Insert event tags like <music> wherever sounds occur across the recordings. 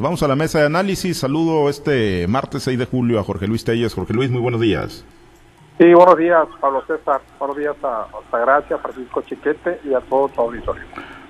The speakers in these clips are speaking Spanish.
Vamos a la mesa de análisis. Saludo este martes 6 de julio a Jorge Luis Telles. Jorge Luis, muy buenos días. Sí, buenos días, Pablo César. Buenos días a Altagracia, Francisco Chiquete y a todo tu auditorio.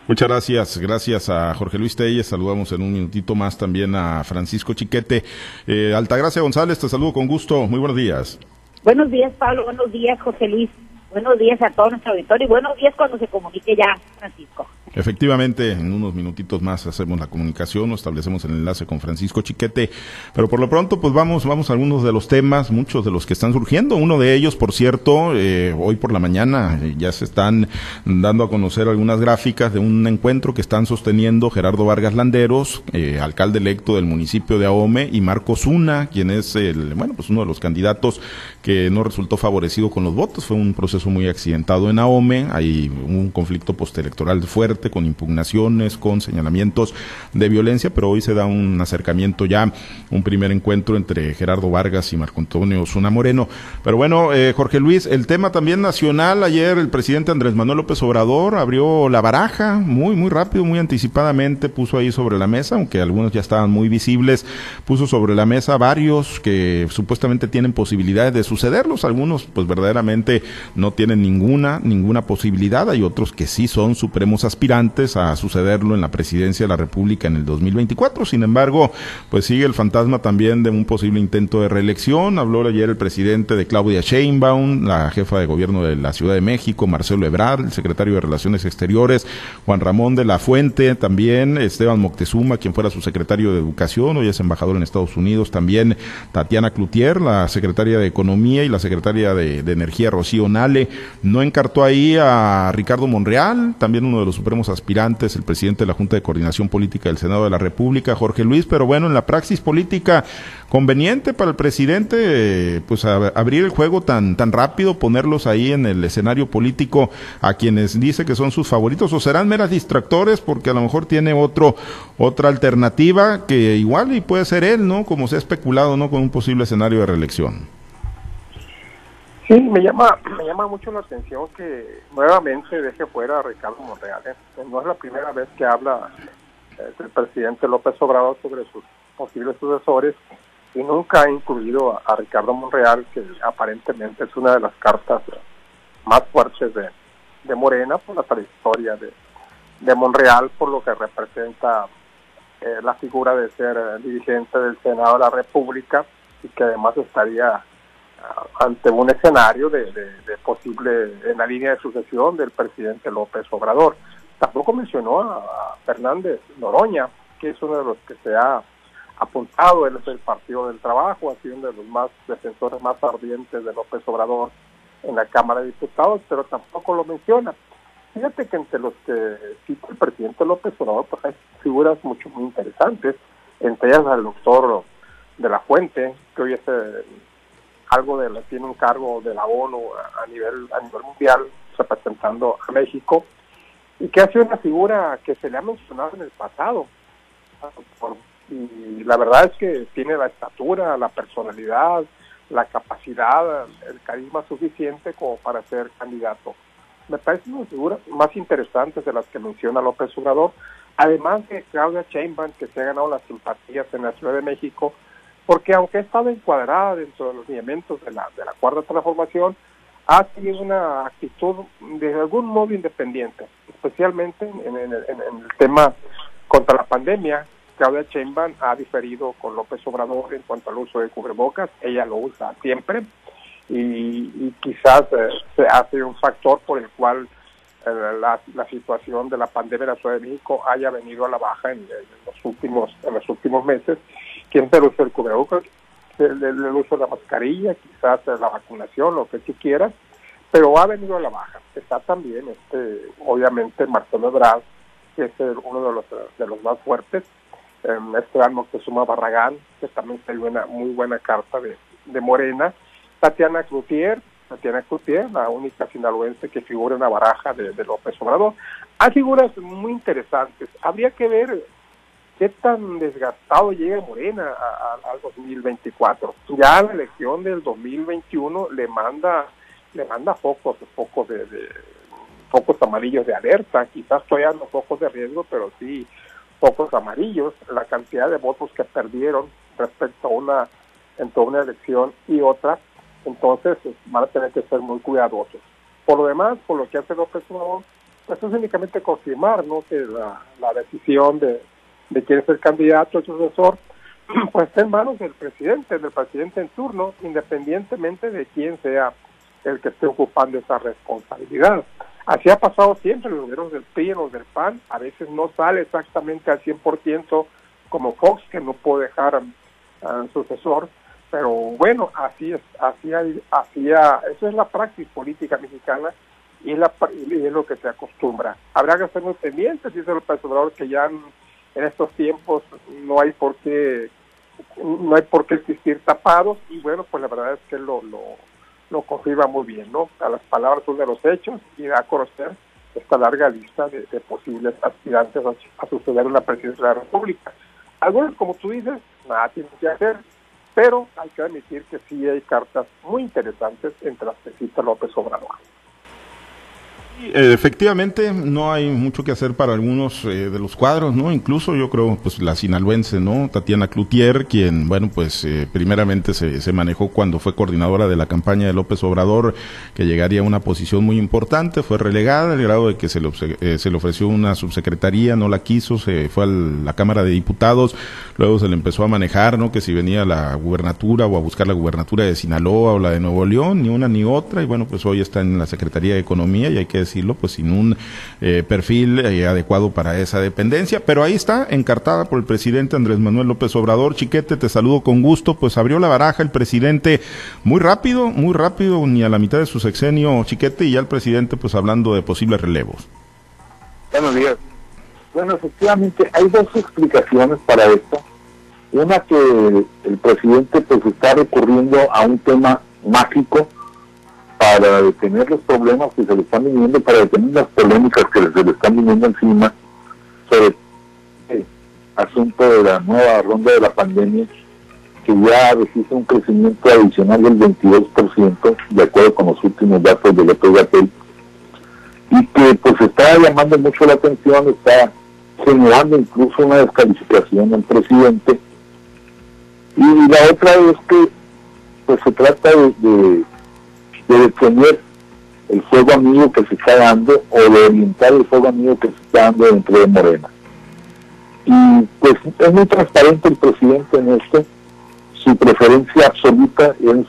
Muchas gracias, gracias a Jorge Luis Telles. Saludamos en un minutito más también a Francisco Chiquete. Eh, Altagracia González, te saludo con gusto. Muy buenos días. Buenos días, Pablo. Buenos días, Jorge Luis. Buenos días a todo nuestro auditorio y buenos días cuando se comunique ya, Francisco. Efectivamente, en unos minutitos más hacemos la comunicación, establecemos el enlace con Francisco Chiquete, pero por lo pronto pues vamos, vamos a algunos de los temas, muchos de los que están surgiendo. Uno de ellos, por cierto, eh, hoy por la mañana eh, ya se están dando a conocer algunas gráficas de un encuentro que están sosteniendo Gerardo Vargas Landeros, eh, alcalde electo del municipio de Ahome, y Marcos Una, quien es el, bueno, pues uno de los candidatos que no resultó favorecido con los votos. Fue un proceso muy accidentado en Ahome, hay un conflicto postelectoral fuerte con impugnaciones, con señalamientos de violencia, pero hoy se da un acercamiento ya, un primer encuentro entre Gerardo Vargas y Marco Antonio Zuna Moreno. Pero bueno, eh, Jorge Luis, el tema también nacional, ayer el presidente Andrés Manuel López Obrador abrió la baraja muy, muy rápido, muy anticipadamente, puso ahí sobre la mesa, aunque algunos ya estaban muy visibles, puso sobre la mesa varios que supuestamente tienen posibilidades de sucederlos, algunos pues verdaderamente no tienen ninguna, ninguna posibilidad, hay otros que sí son supremos aspirantes a sucederlo en la presidencia de la República en el 2024. Sin embargo, pues sigue el fantasma también de un posible intento de reelección. Habló ayer el presidente de Claudia Sheinbaum, la jefa de gobierno de la Ciudad de México, Marcelo Ebrard, el secretario de Relaciones Exteriores, Juan Ramón de la Fuente, también Esteban Moctezuma, quien fuera su secretario de Educación, hoy es embajador en Estados Unidos, también Tatiana Cloutier, la secretaria de Economía y la secretaria de, de Energía, Rocío Nale. No encartó ahí a Ricardo Monreal, también uno de los supremos aspirantes, el presidente de la Junta de Coordinación Política del Senado de la República, Jorge Luis, pero bueno, en la praxis política conveniente para el presidente pues abrir el juego tan tan rápido, ponerlos ahí en el escenario político a quienes dice que son sus favoritos o serán meras distractores porque a lo mejor tiene otro otra alternativa que igual y puede ser él, ¿no? Como se ha especulado, ¿no? Con un posible escenario de reelección. Sí, me llama, me llama mucho la atención que nuevamente deje fuera a Ricardo Monreal. ¿eh? No es la primera vez que habla eh, el presidente López Obrador sobre sus posibles sucesores y nunca ha incluido a, Ricardo Monreal, que aparentemente es una de las cartas más fuertes de, de Morena por la trayectoria de, de Monreal, por lo que representa eh, la figura de ser dirigente del Senado de la República y que además estaría ante un escenario de, posible, en la línea de sucesión del presidente López Obrador. Tampoco mencionó a, Fernández Noroña, que es uno de los que se ha apuntado, él es del Partido del Trabajo, ha sido uno de los más defensores más ardientes de López Obrador en la Cámara de Diputados, pero tampoco lo menciona. Fíjate que entre los que cita el presidente López Obrador, pues hay figuras mucho muy interesantes, entre ellas el doctor de la Fuente, que hoy es algo de tiene un cargo de la ONU a, nivel a nivel mundial representando a México y que ha sido una figura que se le ha mencionado en el pasado y la verdad es que tiene la estatura, la personalidad, la capacidad, el carisma suficiente como para ser candidato. Me parece una figura más interesante de las que menciona López Obrador, además de Claudia Sheinbaum, que se ha ganado las simpatías en la Ciudad de México porque aunque ha estado encuadrada dentro de los lineamientos de la, de la cuarta transformación, ha tenido una actitud de algún modo independiente, especialmente en, el tema contra la pandemia. Claudia Sheinbaum ha diferido con López Obrador en cuanto al uso de cubrebocas, ella lo usa siempre y, quizás eh, se hace un factor por el cual eh, la, situación de la pandemia en la Ciudad de México haya venido a la baja en los últimos en los últimos meses quién el uso del cubrebocas, el, el, uso la mascarilla, quizás la vacunación, lo que tú quieras, pero ha venido a la baja. Está también, este, obviamente, Marcelo Ebrard, que es uno de los, de los más fuertes, este Esteban Moctezuma Barragán, que también tiene una muy buena carta de, de Morena, Tatiana Cloutier, Tatiana Cloutier, la única sinaloense que figura en la baraja de López Obrador. Hay figuras muy interesantes. Habría que ver qué tan desgastado llega Morena al 2024. Ya la elección del 2021 le manda le manda focos, focos de, focos amarillos de alerta, quizás todavía no focos de riesgo, pero sí pocos amarillos, la cantidad de votos que perdieron respecto a una en toda una elección y otra, entonces pues, van a tener que ser muy cuidadosos. Por lo demás, por lo que hace López Obrador, pues es únicamente confirmar ¿no? que la decisión de, de quién es el candidato, sucesor, <clears throat> pues está en manos del presidente, del presidente en turno, independientemente de quién sea el que esté ocupando esa responsabilidad. Así ha pasado siempre los gobiernos del PRI, los del PAN, a veces no sale exactamente al 100% como Fox, que no puede dejar al sucesor, pero bueno, así es, así hay, así eso es la práctica política mexicana y la, es lo que se acostumbra. Habrá que ser muy pendientes, dice el observador, que ya en, estos tiempos no hay por qué no hay por qué existir tapados y bueno, pues la verdad es que lo, lo, lo confirma muy bien, ¿no? A las palabras son de los hechos y da a conocer esta larga lista de, posibles aspirantes a, a, suceder en la presidencia de la República. Algunos, como tú dices, nada tienen que hacer, pero hay que admitir que sí hay cartas muy interesantes entre las que cita López Obrador. Eh, efectivamente, no hay mucho que hacer para algunos eh, de los cuadros, ¿no? Incluso yo creo, pues la sinaloense, ¿no? Tatiana Cloutier, quien, bueno, pues eh, primeramente se, se, manejó cuando fue coordinadora de la campaña de López Obrador, que llegaría a una posición muy importante, fue relegada al grado de que se le, se le ofreció una subsecretaría, no la quiso, se fue a la Cámara de Diputados, luego se le empezó a manejar, ¿no? Que si venía a la gubernatura o a buscar la gubernatura de Sinaloa o la de Nuevo León, ni una ni otra, y bueno, pues hoy está en la Secretaría de Economía y hay que decirlo, pues sin un eh, perfil eh, adecuado para esa dependencia. Pero ahí está, encartada por el presidente Andrés Manuel López Obrador. Chiquete, te saludo con gusto. Pues abrió la baraja el presidente muy rápido, muy rápido, ni a la mitad de su sexenio, Chiquete, y ya el presidente pues hablando de posibles relevos. Buenos días. Bueno, efectivamente, hay dos explicaciones para esto. Una que el presidente pues está recurriendo a un tema mágico para detener los problemas que se le están viniendo, para detener las polémicas que se le están viniendo encima sobre el asunto de la nueva ronda de la pandemia, que ya registra un crecimiento adicional del 22%, de acuerdo con los últimos datos del otro Gatel, y que pues está llamando mucho la atención, está generando incluso una descalificación al presidente. Y la otra es que pues se trata de de detener el fuego amigo que se está dando o de orientar el fuego amigo que se está dando dentro de Morena. Y pues es muy transparente el presidente en esto. Su preferencia absoluta es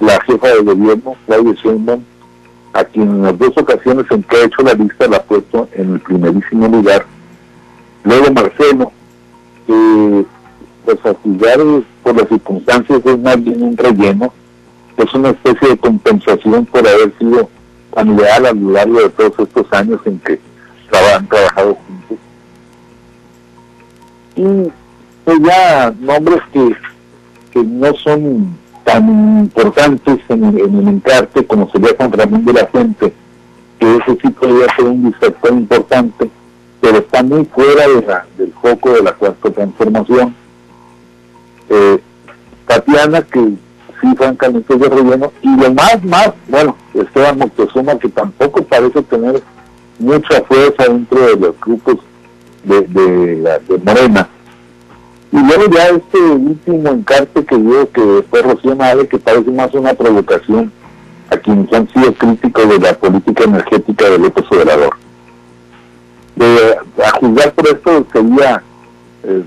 la jefa de gobierno, Claudia Sheinbaum, a quien en las dos ocasiones en que ha hecho la lista la ha puesto en el primerísimo lugar. Luego Marcelo, que pues a por las circunstancias es más bien un relleno, es una especie de compensación por haber sido tan leal a lo largo de todos estos años en que han trabajado juntos. Y pues ya nombres que, que no son tan importantes en, el encarte como sería contra mí de la gente, que ese sí podría ser un distractor importante, pero está muy fuera de la, del foco de la cuarta transformación. Eh, Tatiana, que sí, francamente, de relleno. Y lo más, más, bueno, Esteban Moctezuma, que tampoco parece tener mucha fuerza dentro de los grupos de, de, Morena. Y luego ya este último encarte que dio, que fue Rocío Nave, que parece más una provocación a quienes han sido críticos de la política energética del López Obrador. a juzgar por esto sería eh,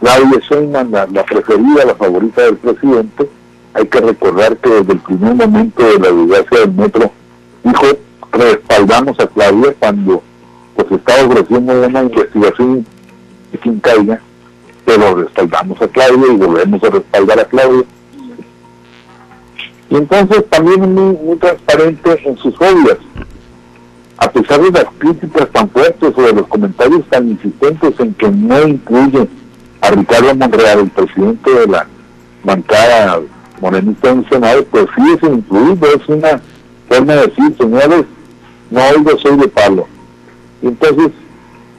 Claudia Sheinbaum la, la preferida, la favorita del presidente, hay que recordar que desde el primer momento de la desgracia del metro, dijo, respaldamos a Claudia cuando pues estaba ofreciendo una investigación quien caiga, pero respaldamos a Claudia y volvemos a respaldar a Claudia. Y entonces también muy, muy transparente en sus obras. A pesar de las críticas tan fuertes o de los comentarios tan insistentes en que no incluye a Ricardo Monreal, el presidente de la bancada morenista en Senado, pues sí es incluido, es una forma de decir, señores, no oigo, soy de palo. Entonces,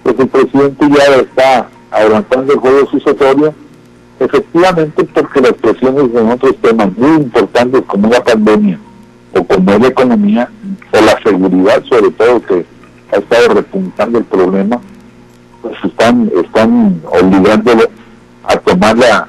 pues el presidente ya está adelantando el juego sucesorio, efectivamente porque las presiones en otros temas muy importantes como la pandemia, o como la economía, o la seguridad sobre todo que ha estado repuntando el problema, pues están, están obligándolo a tomar la,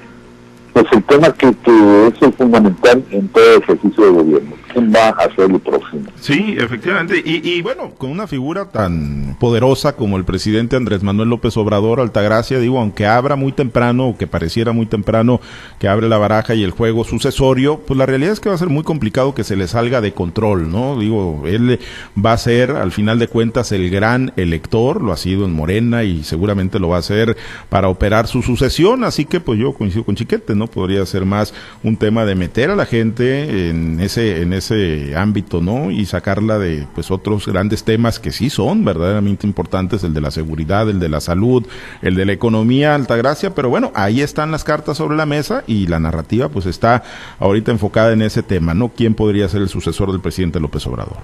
pues el tema que, que es el fundamental en todo ejercicio de gobierno. ¿Quién va a ser el próximo? Sí, efectivamente. Y, y, bueno, con una figura tan poderosa como el presidente Andrés Manuel López Obrador, Altagracia, digo, aunque abra muy temprano, o que pareciera muy temprano que abre la baraja y el juego sucesorio, pues la realidad es que va a ser muy complicado que se le salga de control, ¿no? Digo, él va a ser, al final de cuentas, el gran elector, lo ha sido en Morena y seguramente lo va a hacer para operar su sucesión, así que pues yo coincido con Chiquete, ¿no? Podría ser más un tema de meter a la gente en ese, en ese ámbito, ¿no? Y sacarla de pues otros grandes temas que sí son verdaderamente importantes, el de la seguridad, el de la salud, el de la economía, Altagracia, pero bueno, ahí están las cartas sobre la mesa y la narrativa pues está ahorita enfocada en ese tema, ¿no? ¿Quién podría ser el sucesor del presidente López Obrador?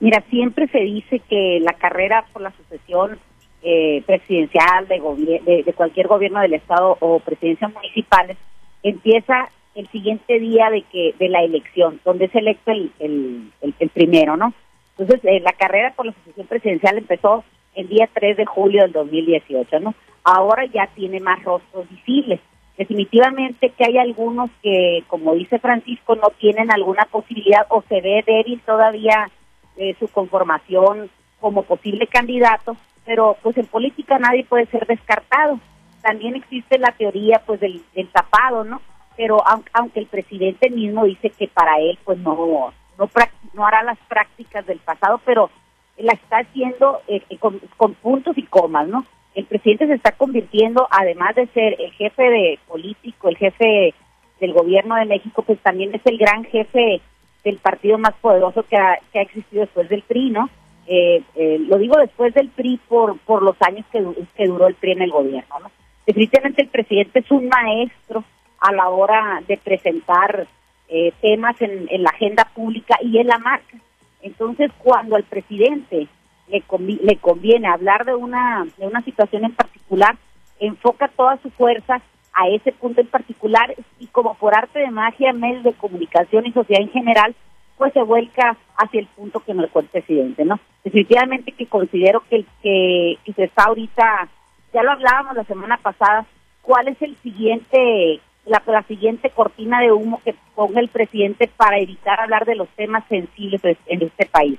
Mira, siempre se dice que la carrera por la sucesión eh, presidencial de, de, de, cualquier gobierno del estado o presidencias municipales empieza el siguiente día de que de la elección, donde es electo el, el, el, primero, ¿no? Entonces, eh, la carrera por la sucesión presidencial empezó el día 3 de julio del 2018, ¿no? Ahora ya tiene más rostros visibles. Definitivamente que hay algunos que, como dice Francisco, no tienen alguna posibilidad o se ve débil todavía eh, su conformación como posible candidato, pero pues en política nadie puede ser descartado. También existe la teoría pues del, del tapado, ¿no? Pero aunque el presidente mismo dice que para él pues no no, no hará las prácticas del pasado, pero la está haciendo eh, eh, con, con, puntos y comas, ¿no? El presidente se está convirtiendo, además de ser el jefe de político, el jefe del gobierno de México, pues también es el gran jefe del partido más poderoso que ha, existido después del PRI, ¿no? Eh, eh, lo digo después del PRI por, por los años que, que duró el PRI en el gobierno, ¿no? Definitivamente el presidente es un maestro a la hora de presentar eh, temas en, la agenda pública y en la marca. Entonces, cuando al presidente le, le conviene hablar de una, de una situación en particular, enfoca toda su fuerza a ese punto en particular y como por arte de magia, medios de comunicación y sociedad en general, pues se vuelca hacia el punto que nos el presidente, ¿no? Definitivamente que considero que, que, que se está ahorita, ya lo hablábamos la semana pasada, cuál es el siguiente la, la siguiente cortina de humo que ponga el presidente para evitar hablar de los temas sensibles en este país.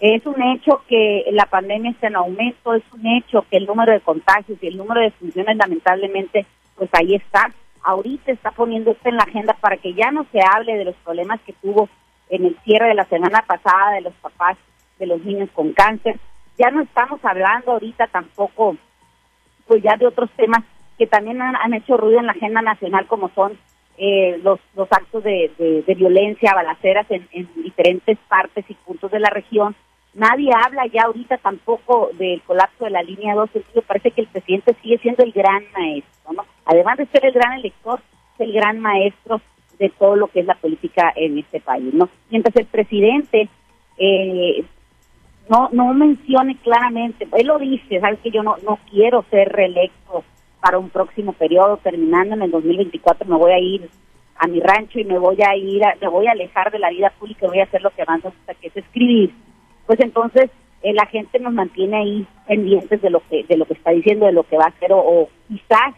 Es un hecho que la pandemia está en aumento, es un hecho que el número de contagios y el número de funciones lamentablemente, pues ahí está. Ahorita está poniendo esto en la agenda para que ya no se hable de los problemas que tuvo en el cierre de la semana pasada de los papás de los niños con cáncer. Ya no estamos hablando ahorita tampoco, pues ya de otros temas que también han, hecho ruido en la agenda nacional, como son eh, los, los actos de, de, violencia, balaceras en, en, diferentes partes y puntos de la región. Nadie habla ya ahorita tampoco del colapso de la línea 12. parece que el presidente sigue siendo el gran maestro, ¿no? Además de ser el gran elector, es el gran maestro de todo lo que es la política en este país, ¿no? Mientras el presidente eh, no no mencione claramente, él lo dice, sabe que yo no no quiero ser reelecto para un próximo periodo, terminando en el 2024 me voy a ir a mi rancho y me voy a ir, me voy a alejar de la vida pública, voy a hacer lo que más gusta, que es escribir. Pues entonces eh, la gente nos mantiene ahí pendientes de lo que de lo que está diciendo, de lo que va a hacer o, quizás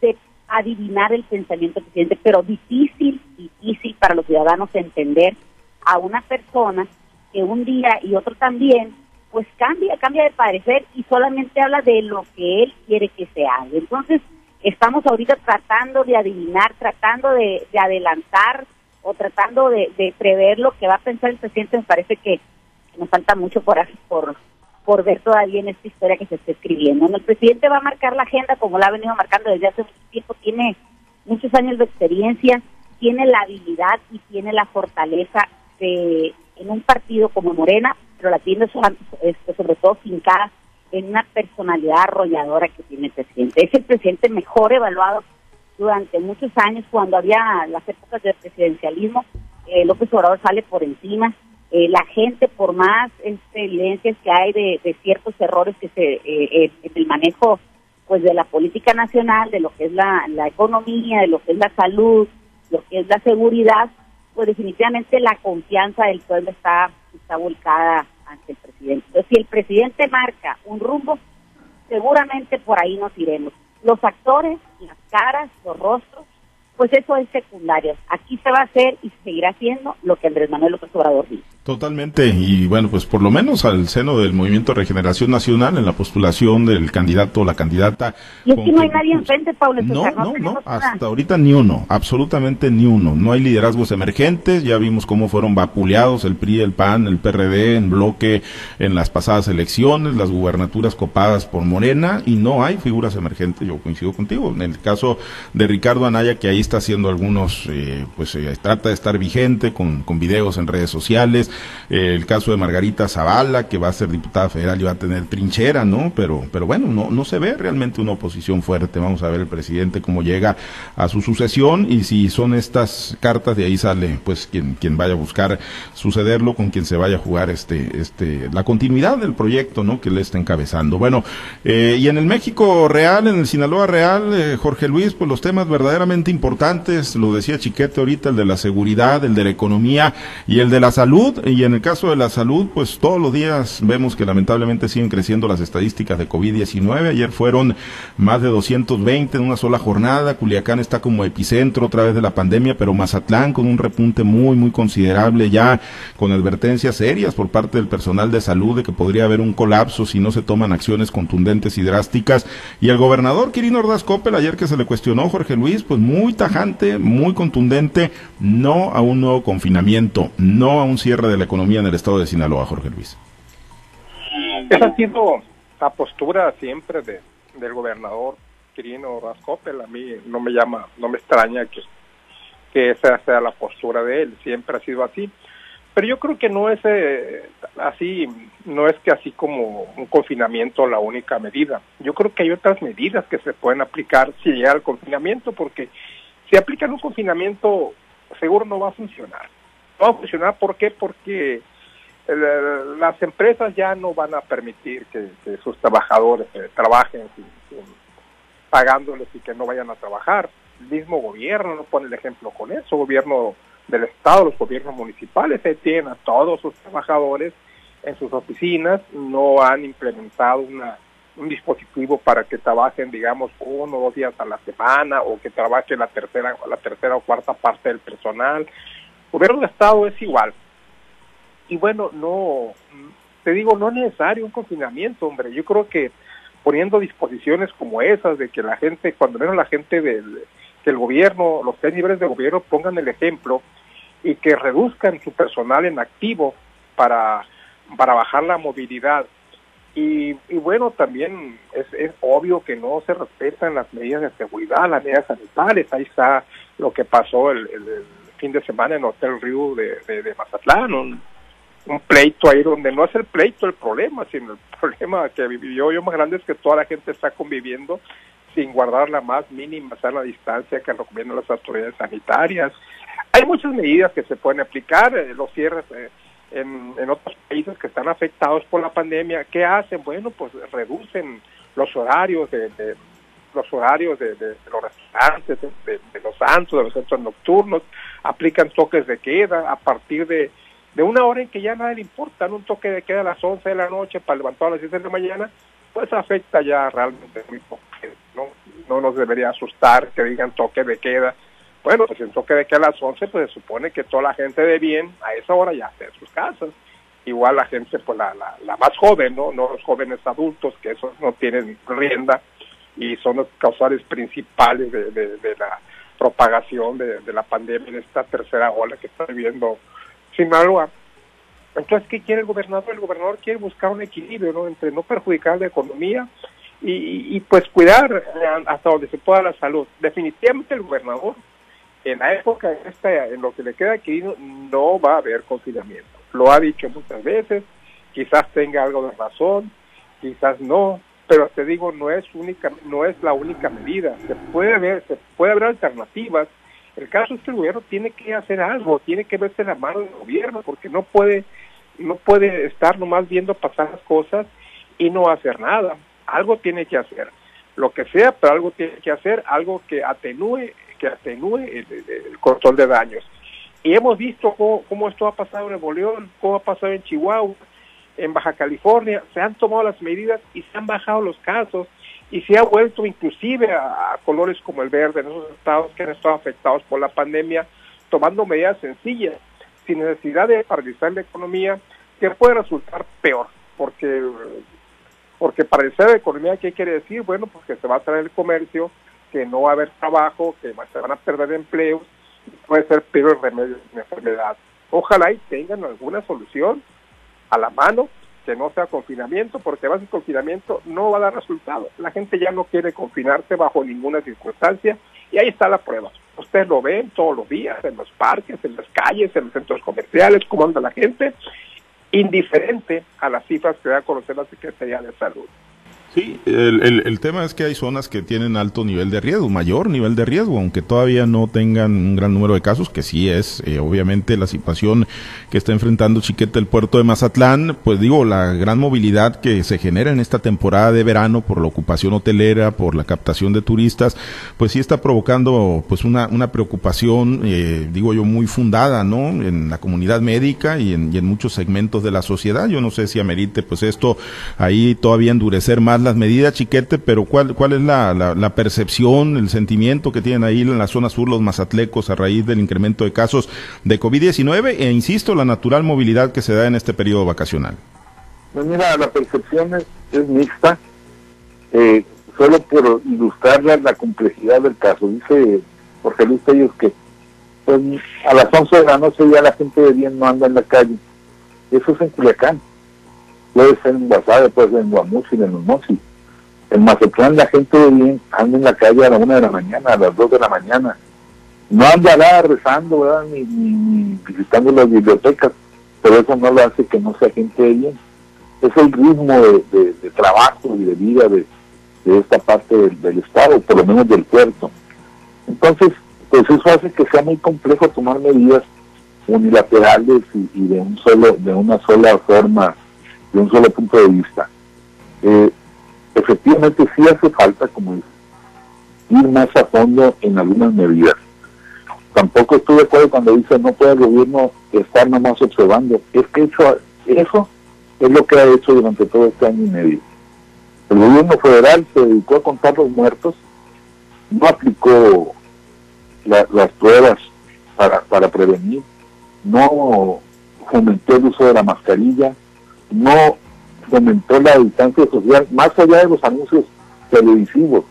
de adivinar el pensamiento del presidente, pero difícil, difícil para los ciudadanos entender a una persona que un día y otro también pues cambia, cambia de parecer y solamente habla de lo que él quiere que se haga. Entonces, estamos ahorita tratando de adivinar, tratando de, adelantar o tratando de, prever lo que va a pensar el presidente. Me parece que nos falta mucho por, por, por ver todavía en esta historia que se está escribiendo. El presidente va a marcar la agenda como la ha venido marcando desde hace mucho tiempo, tiene muchos años de experiencia, tiene la habilidad y tiene la fortaleza de en un partido como Morena pero la tiene este, sobre todo fincada en una personalidad arrolladora que tiene el presidente. Es el presidente mejor evaluado durante muchos años, cuando había las épocas de presidencialismo, eh, López Obrador sale por encima. Eh, la gente, por más este, evidencias que hay de, ciertos errores que se eh, en el manejo pues de la política nacional, de lo que es la, la economía, de lo que es la salud, lo que es la seguridad, pues definitivamente la confianza del pueblo está, está volcada ante el presidente. Entonces, si el presidente marca un rumbo, seguramente por ahí nos iremos. Los actores, las caras, los rostros, pues eso es secundario. Aquí se va a hacer y se seguirá haciendo lo que Andrés Manuel López Obrador dice. Totalmente, y bueno, pues por lo menos al seno del Movimiento de Regeneración Nacional, en la postulación del candidato o la candidata. Y aquí no hay nadie enfrente, Pablo. No, no, no, hasta ahorita ni uno, absolutamente ni uno. No hay liderazgos emergentes, ya vimos cómo fueron vapuleados el PRI, el PAN, el PRD en bloque en las pasadas elecciones, las gubernaturas copadas por Morena, y no hay figuras emergentes, yo coincido contigo. En el caso de Ricardo Anaya, que ahí está haciendo algunos, eh, pues eh, trata de estar vigente con, con videos en redes sociales eh, el caso de Margarita Zavala, que va a ser diputada federal y va a tener trinchera, ¿no? Pero, pero bueno, no, no se ve realmente una oposición fuerte. Vamos a ver el presidente cómo llega a su sucesión y si son estas cartas, de ahí sale, pues, quien, quien vaya a buscar sucederlo, con quien se vaya a jugar este, este, la continuidad del proyecto, ¿no? Que le está encabezando. Bueno, eh, y en el México real, en el Sinaloa real, eh, Jorge Luis, pues los temas verdaderamente importantes, lo decía Chiquete ahorita, el de la seguridad, el de la economía y el de la salud, y en el caso de la salud, pues todos los días vemos que lamentablemente siguen creciendo las estadísticas de COVID-19. Ayer fueron más de 220 en una sola jornada. Culiacán está como epicentro otra vez de la pandemia, pero Mazatlán con un repunte muy, muy considerable ya con advertencias serias por parte del personal de salud de que podría haber un colapso si no se toman acciones contundentes y drásticas. Y el gobernador Quirino Ordaz Coppel, ayer que se le cuestionó Jorge Luis, pues muy tajante, muy contundente, no a un nuevo confinamiento, no a un cierre de la economía en el estado de Sinaloa, Jorge Luis? Esa ha sido la postura siempre de, del gobernador Quirino Rascopel. A mí no me llama, no me extraña que, que esa sea la postura de él, siempre ha sido así. Pero yo creo que no es eh, así, no es que así como un confinamiento la única medida. Yo creo que hay otras medidas que se pueden aplicar si llega el confinamiento, porque si aplican un confinamiento seguro no va a funcionar va a funcionar. ¿Por qué? Porque eh, las empresas ya no van a permitir que, sus trabajadores eh, trabajen pagándoles y que no vayan a trabajar. El mismo gobierno no pone el ejemplo con eso, gobierno del Estado, los gobiernos municipales tienen a todos sus trabajadores en sus oficinas, no han implementado una, un dispositivo para que trabajen, digamos, uno o dos días a la semana o que trabajen la tercera, la tercera o cuarta parte del personal gobierno de Estado es igual. Y bueno, no, te digo, no es necesario un confinamiento, hombre. Yo creo que poniendo disposiciones como esas, de que la gente, cuando menos la gente del que gobierno, los tres niveles de gobierno pongan el ejemplo y que reduzcan su personal en activo para, para bajar la movilidad. Y, y bueno, también es, es obvio que no se respetan las medidas de seguridad, las medidas sanitarias. Ahí está lo que pasó el fin de semana en Hotel Río de, de, Mazatlán, un, pleito ahí donde no es el pleito el problema, sino el <laughs> problema que vivió yo más grande es que toda la gente está conviviendo sin guardar la más mínima sana distancia que recomiendan las autoridades sanitarias. Hay muchas medidas que se pueden aplicar, eh, los cierres eh, en, en otros países que están afectados por la pandemia, ¿qué hacen? Bueno, pues reducen los horarios de, los horarios de, los restaurantes, de, de, los santos, de los centros nocturnos, aplican toques de queda a partir de, de una hora en que ya nada le importa, un toque de queda a las 11 de la noche para levantar a las 7 de la mañana, pues afecta ya realmente muy poco. ¿no? no nos debería asustar que digan toque de queda. Bueno, pues en toque de queda a las 11, pues se supone que toda la gente de bien a esa hora ya está en sus casas. Igual la gente, pues la, la, la más joven, ¿no? No los jóvenes adultos, que esos no tienen rienda y son los causales principales de, la propagación de, la pandemia en esta tercera ola que está viviendo Sinaloa. Entonces, ¿qué quiere el gobernador? El gobernador quiere buscar un equilibrio ¿no? entre no perjudicar la economía y, pues cuidar hasta donde se pueda la salud. Definitivamente el gobernador, en la época esta, en lo que le queda aquí, no va a haber confinamiento. Lo ha dicho muchas veces, quizás tenga algo de razón, quizás no, pero te digo no es única no es la única medida. Se puede ver se puede haber alternativas. El caso es que el gobierno tiene que hacer algo tiene que verse la mano del gobierno porque no puede no puede estar nomás viendo pasar las cosas y no hacer nada. Algo tiene que hacer. Lo que sea pero algo tiene que hacer algo que atenúe que atenúe el, control de daños. Y hemos visto cómo, cómo, esto ha pasado en Nuevo cómo ha pasado en Chihuahua en Baja California se han tomado las medidas y se han bajado los casos y se ha vuelto inclusive a, colores como el verde en esos estados que han estado afectados por la pandemia, tomando medidas sencillas, sin necesidad de paralizar la economía, que puede resultar peor, porque porque paralizar la economía, ¿qué quiere decir? Bueno, pues que se va a traer el comercio, que no va a haber trabajo, que se van a perder empleos, puede ser peor el remedio de la enfermedad. Ojalá y tengan alguna solución a la mano, que no sea confinamiento, porque el confinamiento no va a dar resultado. La gente ya no quiere confinarse bajo ninguna circunstancia y ahí está la prueba. Ustedes lo ven todos los días en los parques, en las calles, en los centros comerciales, cómo anda la gente, indiferente a las cifras que da a conocer la Secretaría de Salud. Sí, el, el, tema es que hay zonas que tienen alto nivel de riesgo, mayor nivel de riesgo, aunque todavía no tengan un gran número de casos, que sí es eh, obviamente la situación que está enfrentando Chiquete el puerto de Mazatlán, pues digo, la gran movilidad que se genera en esta temporada de verano por la ocupación hotelera, por la captación de turistas, pues sí está provocando pues una, una preocupación, eh, digo yo, muy fundada, ¿no? En la comunidad médica y en, y en muchos segmentos de la sociedad. Yo no sé si amerite pues esto ahí todavía endurecer más las medidas, Chiquete, pero ¿cuál, cuál es la, la, percepción, el sentimiento que tienen ahí en la zona sur los mazatlecos a raíz del incremento de casos de COVID-19 e, insisto, la natural movilidad que se da en este periodo vacacional? Pues mira, la percepción es, mixta. Eh, solo por ilustrar la, complejidad del caso, dice Jorge Luis Tellos que pues, a las 11 de la noche ya la gente de bien no anda en la calle. Eso es en Culiacán puede ser en Guasave, puede ser en Guamuchi, en Mochi. En Mazatlán la gente de bien anda en la calle a la una de la mañana, a las dos de la mañana. No andará rezando, ¿verdad? Ni, visitando las bibliotecas, pero eso no lo hace que no sea gente de bien. Es el ritmo de, trabajo y de vida de, esta parte del, Estado, por lo menos del puerto. Entonces, pues eso hace que sea muy complejo tomar medidas unilaterales y, y de un solo de una sola forma de un solo punto de vista. Eh, efectivamente sí hace falta, como ir más a fondo en algunas medidas. Tampoco estoy de acuerdo cuando dice no puede el gobierno estar nomás observando. Es que eso, eso es lo que ha hecho durante todo este año y medio. El gobierno federal se dedicó a contar los muertos, no aplicó las pruebas para, para prevenir, no fomentó el uso de la mascarilla, no fomentó la distancia social más allá de los anuncios televisivos.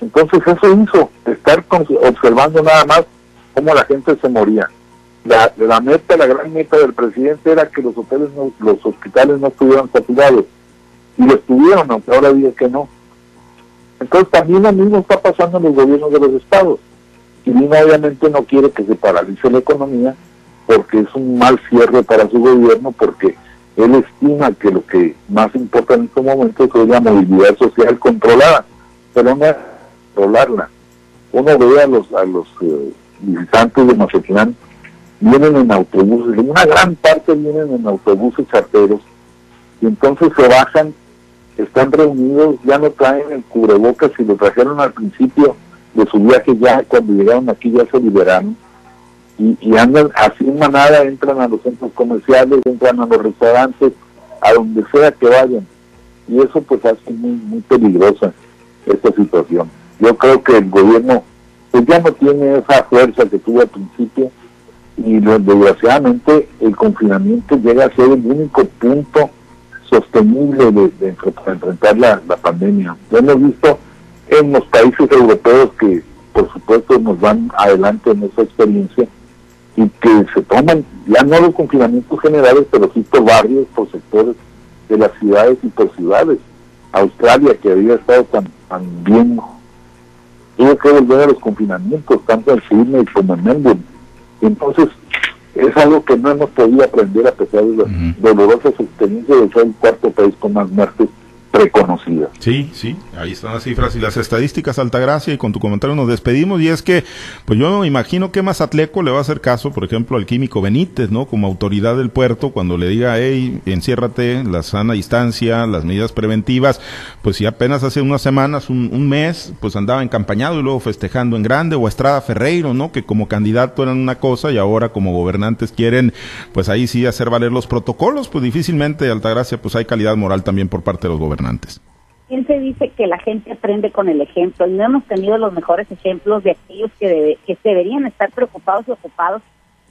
Entonces eso hizo estar observando nada más cómo la gente se moría. La, la meta, la gran meta del presidente era que los hoteles, los hospitales no estuvieran saturados. Y lo estuvieron, aunque ahora diga que no. Entonces también lo mismo está pasando en los gobiernos de los estados. Y obviamente no quiere que se paralice la economía porque es un mal cierre para su gobierno, porque él estima que lo que más importa en estos momentos es la movilidad social controlada, pero no controlarla. Uno ve a los, a los eh, visitantes de Mazatlán, vienen en autobuses, una gran parte vienen en autobuses charteros, y entonces se bajan, están reunidos, ya no traen el cubrebocas, y lo trajeron al principio de su viaje, ya cuando llegaron aquí ya se liberaron y, andan así en manada, entran a los centros comerciales, entran a los restaurantes, a donde sea que vayan. Y eso pues hace muy, muy peligrosa esta situación. Yo creo que el gobierno pues ya no tiene esa fuerza que tuvo al principio y desgraciadamente el confinamiento llega a ser el único punto sostenible de, enfrentar la, la pandemia. Ya hemos visto en los países europeos que por supuesto nos van adelante en esa experiencia, y que se toman ya no los confinamientos generales, pero sí por barrios, por sectores de las ciudades y por ciudades. Australia, que había estado tan, bien, tuvo que volver a los confinamientos, tanto en Sydney como en Melbourne. Entonces, es algo que no hemos podido aprender a pesar de las dolorosas experiencias de ser el cuarto país con más muertes reconocidas. Sí, sí, ahí están las cifras y las estadísticas, Altagracia, y con tu comentario nos despedimos, y es que, pues yo imagino que Mazatleco le va a hacer caso, por ejemplo, al químico Benítez, ¿no? Como autoridad del puerto, cuando le diga, hey, enciérrate, la sana distancia, las medidas preventivas, pues si apenas hace unas semanas, un, un mes, pues andaba encampañado y luego festejando en grande, o Estrada Ferreiro, ¿no? Que como candidato eran una cosa y ahora como gobernantes quieren, pues ahí sí hacer valer los protocolos, pues difícilmente, Altagracia, pues hay calidad moral también por parte de los gobernantes. Siempre dice que la gente aprende con el ejemplo no hemos tenido los mejores ejemplos de aquellos que, debe, que deberían estar preocupados y ocupados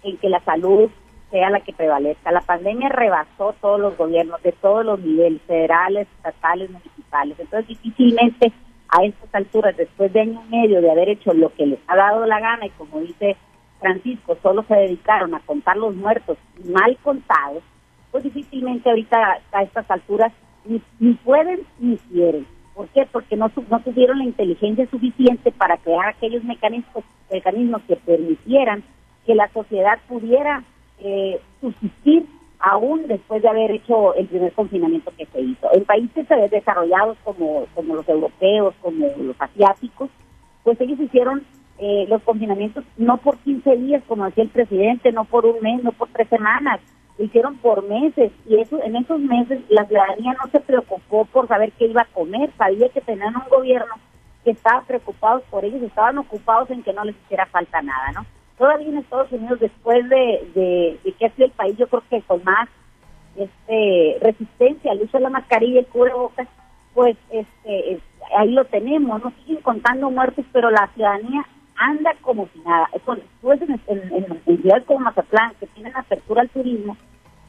en que la salud sea la que prevalezca. La pandemia rebasó todos los gobiernos de todos los niveles, federales, estatales, municipales. Entonces difícilmente a estas alturas, después de año y medio de haber hecho lo que les ha dado la gana y como dice Francisco, solo se dedicaron a contar los muertos mal contados, pues difícilmente ahorita a estas alturas ni, pueden ni quieren. ¿Por qué? Porque no, no tuvieron la inteligencia suficiente para crear aquellos mecanismos, mecanismos que permitieran que la sociedad pudiera eh, subsistir aún después de haber hecho el primer confinamiento que se hizo. En países desarrollados como, como los europeos, como los asiáticos, pues ellos hicieron eh, los confinamientos no por 15 días, como decía el presidente, no por un mes, no por tres semanas, lo hicieron por meses y eso en esos meses la ciudadanía no se preocupó por saber qué iba a comer, sabía que tenían un gobierno que estaba preocupado por ellos, estaban ocupados en que no les hiciera falta nada, ¿no? Todavía en Estados Unidos, después de, de, que ha sido el país, yo creo que con más este resistencia al uso de la mascarilla y cubrebocas, pues este ahí lo tenemos, no siguen contando muertos, pero la ciudadanía anda como si nada. Tú ves en, en, ciudades como Mazatlán, que tienen apertura al turismo,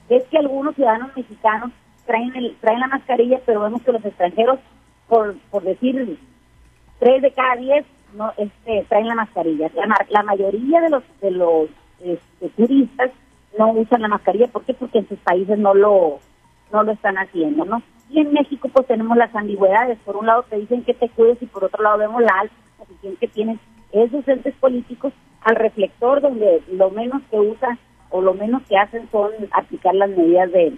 es que algunos ciudadanos mexicanos traen el, traen la mascarilla, pero vemos que los extranjeros, por, decir tres de cada diez, no este, traen la mascarilla. La, la mayoría de los de los este, turistas no usan la mascarilla, ¿por qué? Porque en sus países no lo no lo están haciendo, ¿no? Y en México pues tenemos las ambigüedades, por un lado te dicen que te cuides y por otro lado vemos la alta posición que tienen esos entes políticos al reflector donde lo menos que usan o lo menos que hacen son aplicar las medidas de,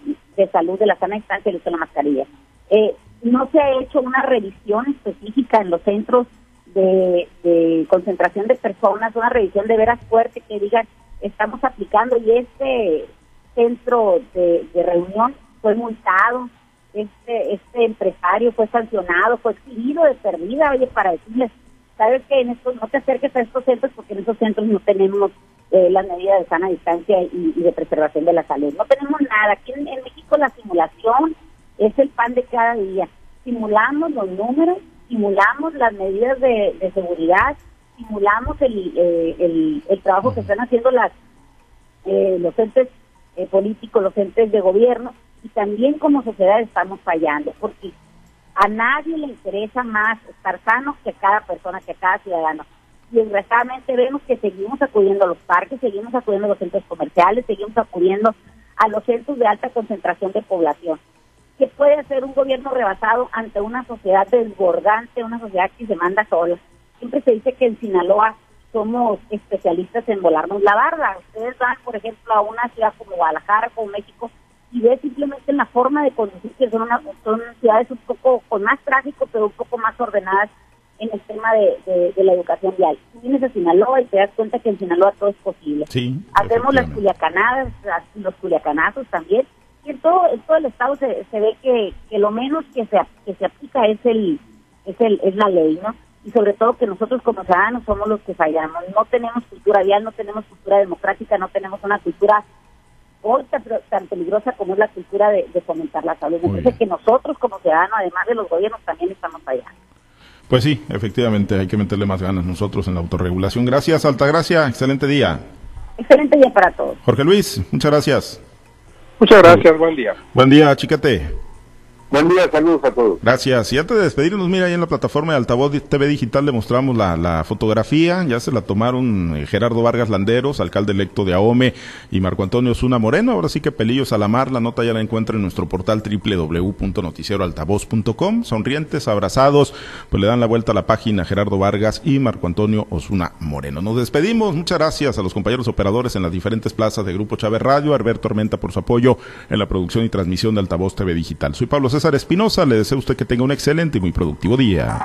salud de la sana distancia y de la mascarilla. Eh, no se ha hecho una revisión específica en los centros de, concentración de personas, una revisión de veras fuerte que digan estamos aplicando y este centro de, reunión fue multado, este este empresario fue sancionado, fue exhibido de perdida, oye, para decirles sabes que en estos no te acerques a estos centros porque en estos centros no tenemos eh, las medidas de sana distancia y, de preservación de la salud. No tenemos nada. Aquí en, México la simulación es el pan de cada día. Simulamos los números, simulamos las medidas de, seguridad, simulamos el, eh, el, trabajo que están haciendo las eh, los entes políticos, los entes de gobierno, y también como sociedad estamos fallando, porque a nadie le interesa más estar sano que a cada persona, que a cada ciudadano. Y desgraciadamente vemos que seguimos acudiendo a los parques, seguimos acudiendo a los centros comerciales, seguimos acudiendo a los centros de alta concentración de población. ¿Qué puede hacer un gobierno rebasado ante una sociedad desbordante, una sociedad que se manda sola? Siempre se dice que en Sinaloa somos especialistas en volarnos la barda. Ustedes van, por ejemplo, a una ciudad como Guadalajara, como México, y ve simplemente en la forma de conducir que son, son ciudades un poco con más tráfico, pero un poco más ordenadas en el tema de, la educación vial. Tú vienes a Sinaloa y te das cuenta que en Sinaloa todo es posible. Sí, Hacemos las culiacanadas, los culiacanazos también, y en todo, en todo el estado se, se ve que, que lo menos que se, que se aplica es el, es el es la ley, ¿no? Y sobre todo que nosotros como ciudadanos somos los que fallamos. No tenemos cultura vial, no tenemos cultura democrática, no tenemos una cultura hoy tan, peligrosa como es la cultura de, fomentar la salud. Entonces que nosotros como ciudadanos, además de los gobiernos, también estamos allá. Pues sí, efectivamente, hay que meterle más ganas nosotros en la autorregulación. Gracias, Altagracia, excelente día. Excelente día para todos. Jorge Luis, muchas gracias. Muchas gracias, buen día. Buen día, chiquete. Buen día, saludos a todos. Gracias. Y antes de despedirnos, mira, ahí en la plataforma de Altavoz TV Digital le mostramos la, fotografía. Ya se la tomaron eh, Gerardo Vargas Landeros, alcalde electo de Ahome, y Marco Antonio Zuna Moreno. Ahora sí que pelillos a la mar. La nota ya la encuentra en nuestro portal www.noticieroaltavoz.com. Sonrientes, abrazados, pues le dan la vuelta a la página Gerardo Vargas y Marco Antonio Osuna Moreno. Nos despedimos. Muchas gracias a los compañeros operadores en las diferentes plazas de Grupo Chávez Radio, Alberto Armenta por su apoyo en la producción y transmisión de Altavoz TV Digital. Soy Pablo César César Espinosa. Le deseo a usted que tenga un excelente y muy productivo día.